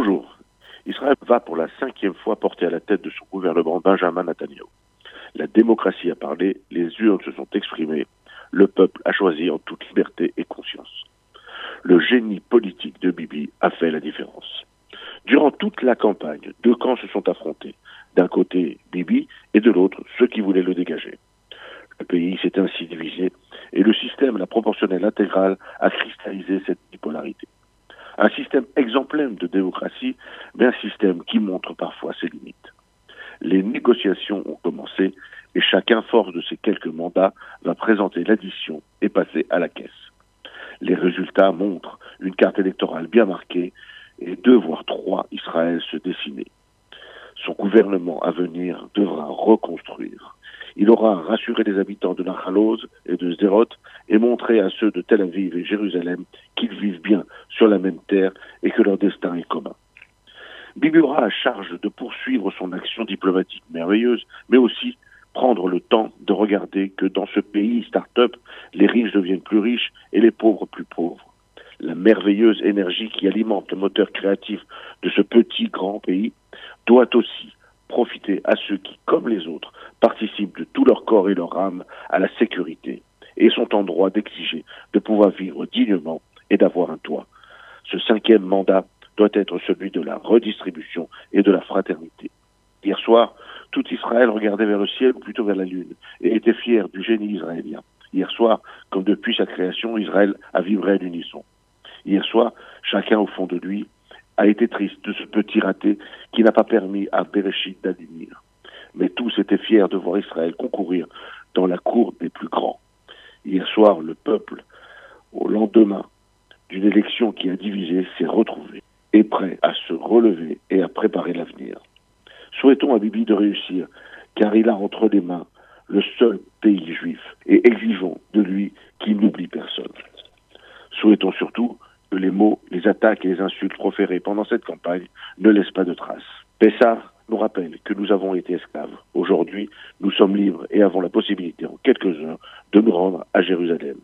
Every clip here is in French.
Bonjour. Israël va pour la cinquième fois porter à la tête de son gouvernement Benjamin Netanyahu. La démocratie a parlé, les urnes se sont exprimées, le peuple a choisi en toute liberté et conscience. Le génie politique de Bibi a fait la différence. Durant toute la campagne, deux camps se sont affrontés. D'un côté, Bibi, et de l'autre, ceux qui voulaient le dégager. Le pays s'est ainsi divisé, et le système, la proportionnelle intégrale, a cristallisé cette système exemplaire de démocratie, mais un système qui montre parfois ses limites. Les négociations ont commencé et chacun, force de ses quelques mandats, va présenter l'addition et passer à la caisse. Les résultats montrent une carte électorale bien marquée et deux voire trois Israël se dessiner. Son gouvernement à venir devra reconstruire. Il aura rassuré les habitants de Nachaloz et de Sderot et montré à ceux de Tel Aviv et Jérusalem qu'ils vivent bien sur la même terre et que leur destin est commun. Bibi aura à charge de poursuivre son action diplomatique merveilleuse, mais aussi prendre le temps de regarder que dans ce pays start-up, les riches deviennent plus riches et les pauvres plus pauvres. La merveilleuse énergie qui alimente le moteur créatif de ce petit grand pays doit aussi profiter à ceux qui, comme les autres, participent de tout leur corps et leur âme à la sécurité et sont en droit d'exiger de pouvoir vivre dignement et d'avoir un toit. Ce cinquième mandat doit être celui de la redistribution et de la fraternité. Hier soir, tout Israël regardait vers le ciel ou plutôt vers la lune et était fier du génie israélien. Hier soir, comme depuis sa création, Israël a vibré à l'unisson. Hier soir, chacun au fond de lui a été triste de ce petit raté qui n'a pas permis à Bereshit d'advenir. Mais tous étaient fiers de voir Israël concourir dans la cour des plus grands. Hier soir, le peuple, au lendemain d'une élection qui a divisé, s'est retrouvé, et prêt à se relever et à préparer l'avenir. Souhaitons à Bibi de réussir, car il a entre les mains le seul pays juif, et exigeons de lui qu'il n'oublie personne. Souhaitons surtout que les mots, les attaques et les insultes proférées pendant cette campagne ne laissent pas de traces. Pessar nous rappelle que nous avons été esclaves. Aujourd'hui, nous sommes libres et avons la possibilité en quelques heures de nous rendre à Jérusalem,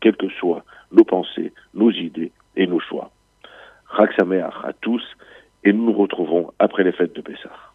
quelles que soient nos pensées, nos idées et nos choix. Chag à tous et nous nous retrouvons après les fêtes de Pessah.